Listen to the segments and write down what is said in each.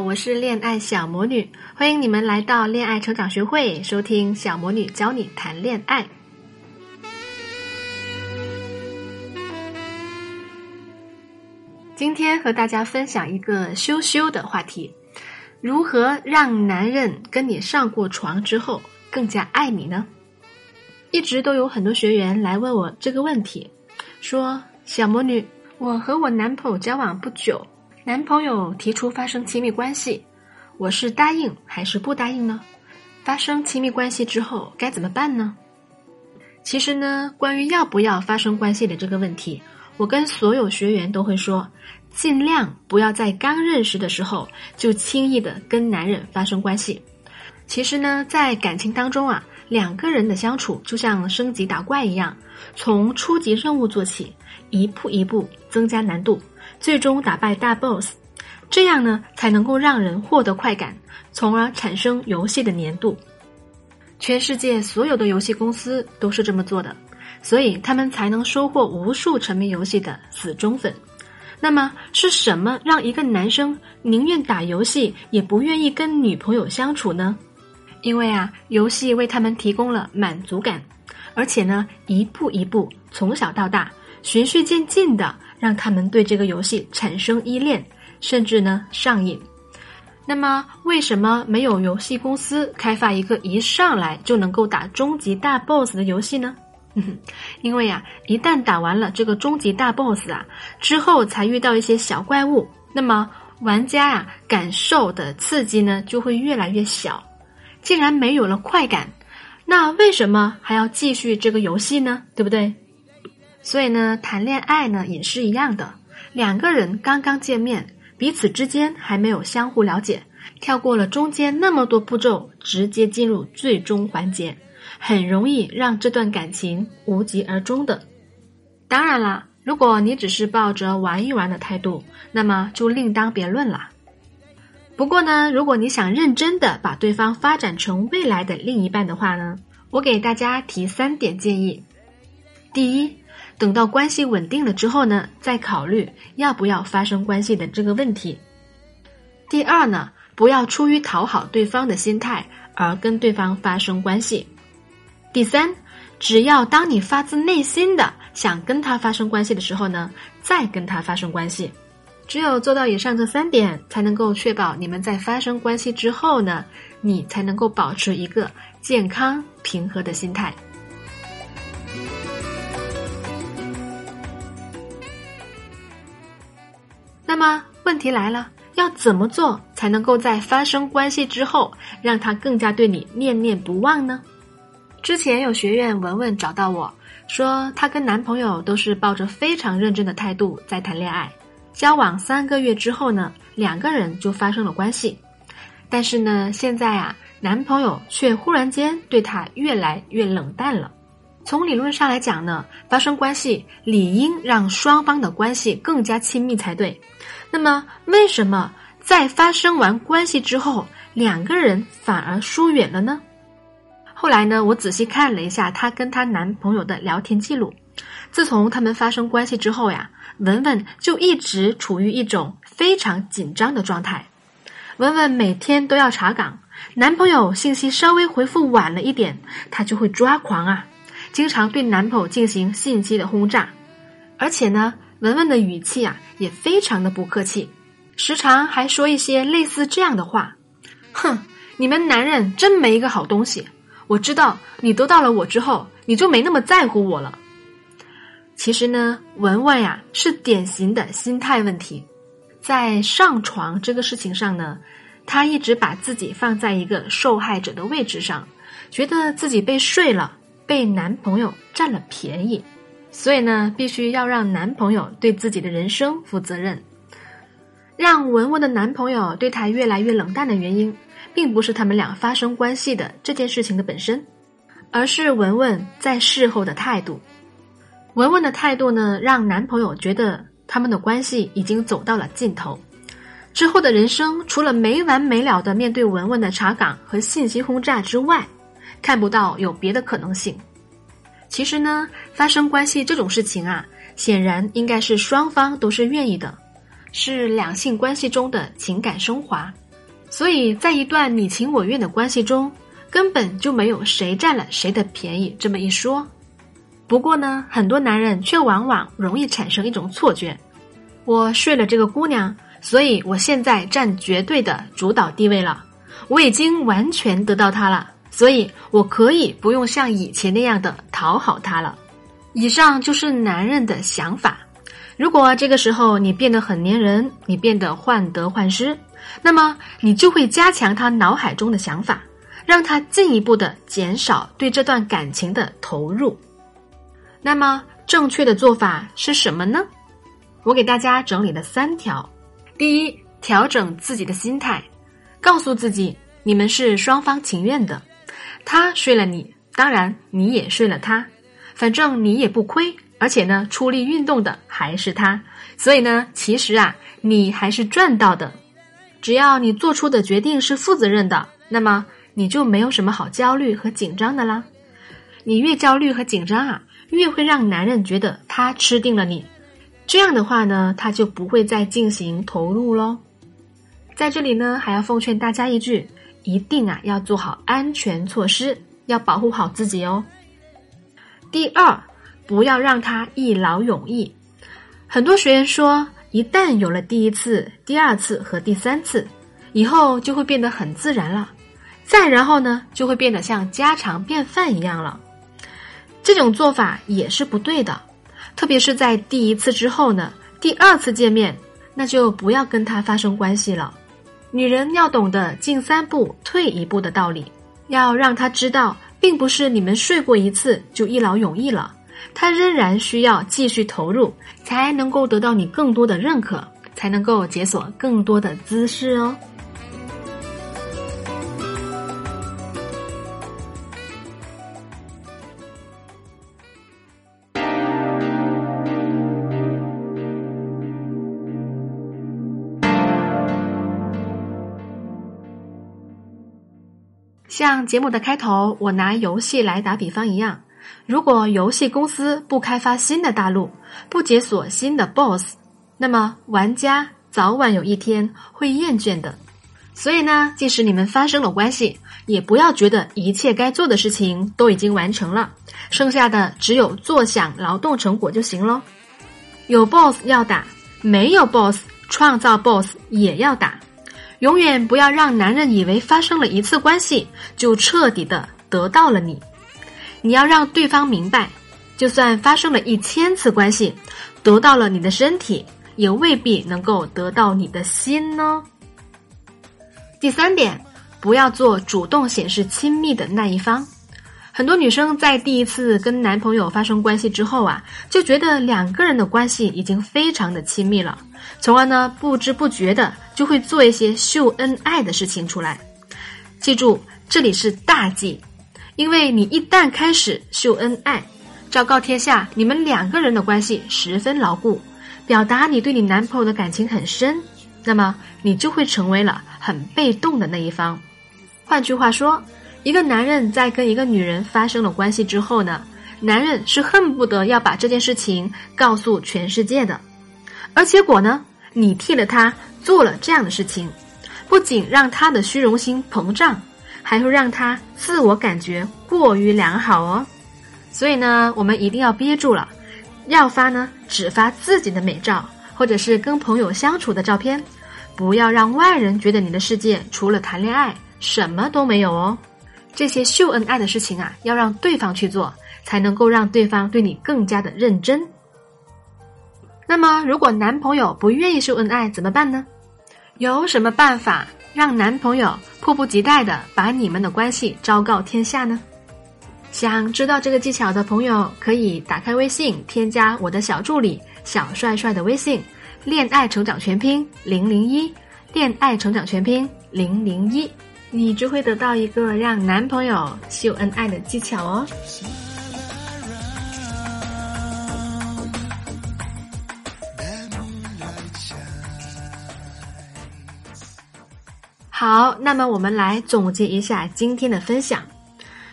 我是恋爱小魔女，欢迎你们来到恋爱成长学会，收听小魔女教你谈恋爱。今天和大家分享一个羞羞的话题：如何让男人跟你上过床之后更加爱你呢？一直都有很多学员来问我这个问题，说：“小魔女，我和我男朋友交往不久，男朋友提出发生亲密关系，我是答应还是不答应呢？发生亲密关系之后该怎么办呢？”其实呢，关于要不要发生关系的这个问题，我跟所有学员都会说。尽量不要在刚认识的时候就轻易的跟男人发生关系。其实呢，在感情当中啊，两个人的相处就像升级打怪一样，从初级任务做起，一步一步增加难度，最终打败大 boss，这样呢才能够让人获得快感，从而产生游戏的粘度。全世界所有的游戏公司都是这么做的，所以他们才能收获无数沉迷游戏的死忠粉。那么是什么让一个男生宁愿打游戏也不愿意跟女朋友相处呢？因为啊，游戏为他们提供了满足感，而且呢，一步一步从小到大，循序渐进的让他们对这个游戏产生依恋，甚至呢上瘾。那么，为什么没有游戏公司开发一个一上来就能够打终极大 BOSS 的游戏呢？因为呀，一旦打完了这个终极大 BOSS 啊，之后才遇到一些小怪物，那么玩家呀感受的刺激呢就会越来越小。既然没有了快感，那为什么还要继续这个游戏呢？对不对？所以呢，谈恋爱呢也是一样的，两个人刚刚见面，彼此之间还没有相互了解，跳过了中间那么多步骤，直接进入最终环节。很容易让这段感情无疾而终的。当然啦，如果你只是抱着玩一玩的态度，那么就另当别论啦。不过呢，如果你想认真的把对方发展成未来的另一半的话呢，我给大家提三点建议。第一，等到关系稳定了之后呢，再考虑要不要发生关系的这个问题。第二呢，不要出于讨好对方的心态而跟对方发生关系。第三，只要当你发自内心的想跟他发生关系的时候呢，再跟他发生关系。只有做到以上这三点，才能够确保你们在发生关系之后呢，你才能够保持一个健康平和的心态。那么问题来了，要怎么做才能够在发生关系之后，让他更加对你念念不忘呢？之前有学员文文找到我说，她跟男朋友都是抱着非常认真的态度在谈恋爱，交往三个月之后呢，两个人就发生了关系。但是呢，现在啊，男朋友却忽然间对她越来越冷淡了。从理论上来讲呢，发生关系理应让双方的关系更加亲密才对。那么，为什么在发生完关系之后，两个人反而疏远了呢？后来呢，我仔细看了一下她跟她男朋友的聊天记录。自从他们发生关系之后呀，文文就一直处于一种非常紧张的状态。文文每天都要查岗，男朋友信息稍微回复晚了一点，她就会抓狂啊，经常对男朋友进行信息的轰炸。而且呢，文文的语气啊也非常的不客气，时常还说一些类似这样的话：“哼，你们男人真没一个好东西。”我知道你得到了我之后，你就没那么在乎我了。其实呢，文文呀是典型的心态问题，在上床这个事情上呢，她一直把自己放在一个受害者的位置上，觉得自己被睡了，被男朋友占了便宜，所以呢，必须要让男朋友对自己的人生负责任。让文文的男朋友对她越来越冷淡的原因，并不是他们俩发生关系的这件事情的本身，而是文文在事后的态度。文文的态度呢，让男朋友觉得他们的关系已经走到了尽头。之后的人生，除了没完没了的面对文文的查岗和信息轰炸之外，看不到有别的可能性。其实呢，发生关系这种事情啊，显然应该是双方都是愿意的，是两性关系中的情感升华。所以在一段你情我愿的关系中，根本就没有谁占了谁的便宜这么一说。不过呢，很多男人却往往容易产生一种错觉：我睡了这个姑娘。所以，我现在占绝对的主导地位了，我已经完全得到她了，所以我可以不用像以前那样的讨好她了。以上就是男人的想法。如果这个时候你变得很粘人，你变得患得患失，那么你就会加强他脑海中的想法，让他进一步的减少对这段感情的投入。那么，正确的做法是什么呢？我给大家整理了三条。第一，调整自己的心态，告诉自己你们是双方情愿的。他睡了你，当然你也睡了他，反正你也不亏，而且呢，出力运动的还是他，所以呢，其实啊，你还是赚到的。只要你做出的决定是负责任的，那么你就没有什么好焦虑和紧张的啦。你越焦虑和紧张啊，越会让男人觉得他吃定了你。这样的话呢，他就不会再进行投入喽。在这里呢，还要奉劝大家一句：一定啊要做好安全措施，要保护好自己哦。第二，不要让他一劳永逸。很多学员说，一旦有了第一次、第二次和第三次，以后就会变得很自然了，再然后呢，就会变得像家常便饭一样了。这种做法也是不对的。特别是在第一次之后呢，第二次见面，那就不要跟他发生关系了。女人要懂得进三步退一步的道理，要让他知道，并不是你们睡过一次就一劳永逸了，他仍然需要继续投入，才能够得到你更多的认可，才能够解锁更多的姿势哦。像节目的开头，我拿游戏来打比方一样，如果游戏公司不开发新的大陆，不解锁新的 BOSS，那么玩家早晚有一天会厌倦的。所以呢，即使你们发生了关系，也不要觉得一切该做的事情都已经完成了，剩下的只有坐享劳动成果就行喽。有 BOSS 要打，没有 BOSS，创造 BOSS 也要打。永远不要让男人以为发生了一次关系就彻底的得到了你，你要让对方明白，就算发生了一千次关系，得到了你的身体，也未必能够得到你的心呢。第三点，不要做主动显示亲密的那一方。很多女生在第一次跟男朋友发生关系之后啊，就觉得两个人的关系已经非常的亲密了，从而呢不知不觉的就会做一些秀恩爱的事情出来。记住，这里是大忌，因为你一旦开始秀恩爱，昭告天下你们两个人的关系十分牢固，表达你对你男朋友的感情很深，那么你就会成为了很被动的那一方。换句话说。一个男人在跟一个女人发生了关系之后呢，男人是恨不得要把这件事情告诉全世界的，而结果呢，你替了他做了这样的事情，不仅让他的虚荣心膨胀，还会让他自我感觉过于良好哦。所以呢，我们一定要憋住了，要发呢只发自己的美照，或者是跟朋友相处的照片，不要让外人觉得你的世界除了谈恋爱什么都没有哦。这些秀恩爱的事情啊，要让对方去做，才能够让对方对你更加的认真。那么，如果男朋友不愿意秀恩爱怎么办呢？有什么办法让男朋友迫不及待的把你们的关系昭告天下呢？想知道这个技巧的朋友，可以打开微信，添加我的小助理小帅帅的微信，恋爱成长全拼零零一，恋爱成长全拼零零一，你就会得到一个让男朋友秀恩爱的技巧哦。好，那么我们来总结一下今天的分享。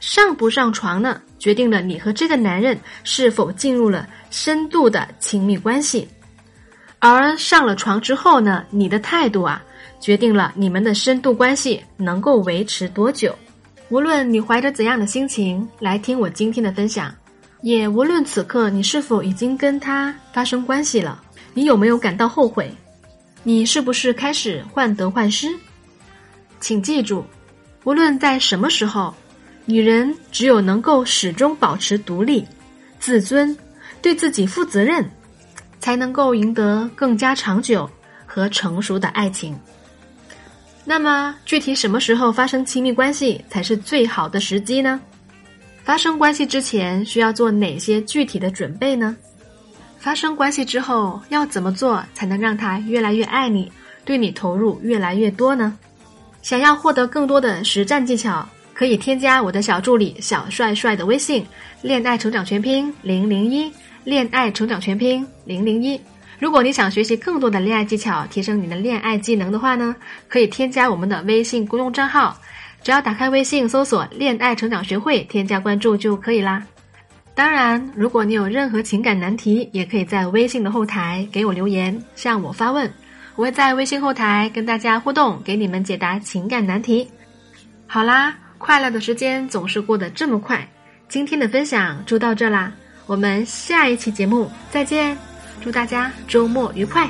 上不上床呢，决定了你和这个男人是否进入了深度的亲密关系；而上了床之后呢，你的态度啊，决定了你们的深度关系能够维持多久。无论你怀着怎样的心情来听我今天的分享，也无论此刻你是否已经跟他发生关系了，你有没有感到后悔？你是不是开始患得患失？请记住，无论在什么时候。女人只有能够始终保持独立、自尊，对自己负责任，才能够赢得更加长久和成熟的爱情。那么，具体什么时候发生亲密关系才是最好的时机呢？发生关系之前需要做哪些具体的准备呢？发生关系之后要怎么做才能让他越来越爱你，对你投入越来越多呢？想要获得更多的实战技巧。可以添加我的小助理小帅帅的微信，恋爱成长全拼零零一，恋爱成长全拼零零一。如果你想学习更多的恋爱技巧，提升你的恋爱技能的话呢，可以添加我们的微信公众账号，只要打开微信搜索“恋爱成长学会”，添加关注就可以啦。当然，如果你有任何情感难题，也可以在微信的后台给我留言，向我发问，我会在微信后台跟大家互动，给你们解答情感难题。好啦。快乐的时间总是过得这么快，今天的分享就到这啦，我们下一期节目再见，祝大家周末愉快。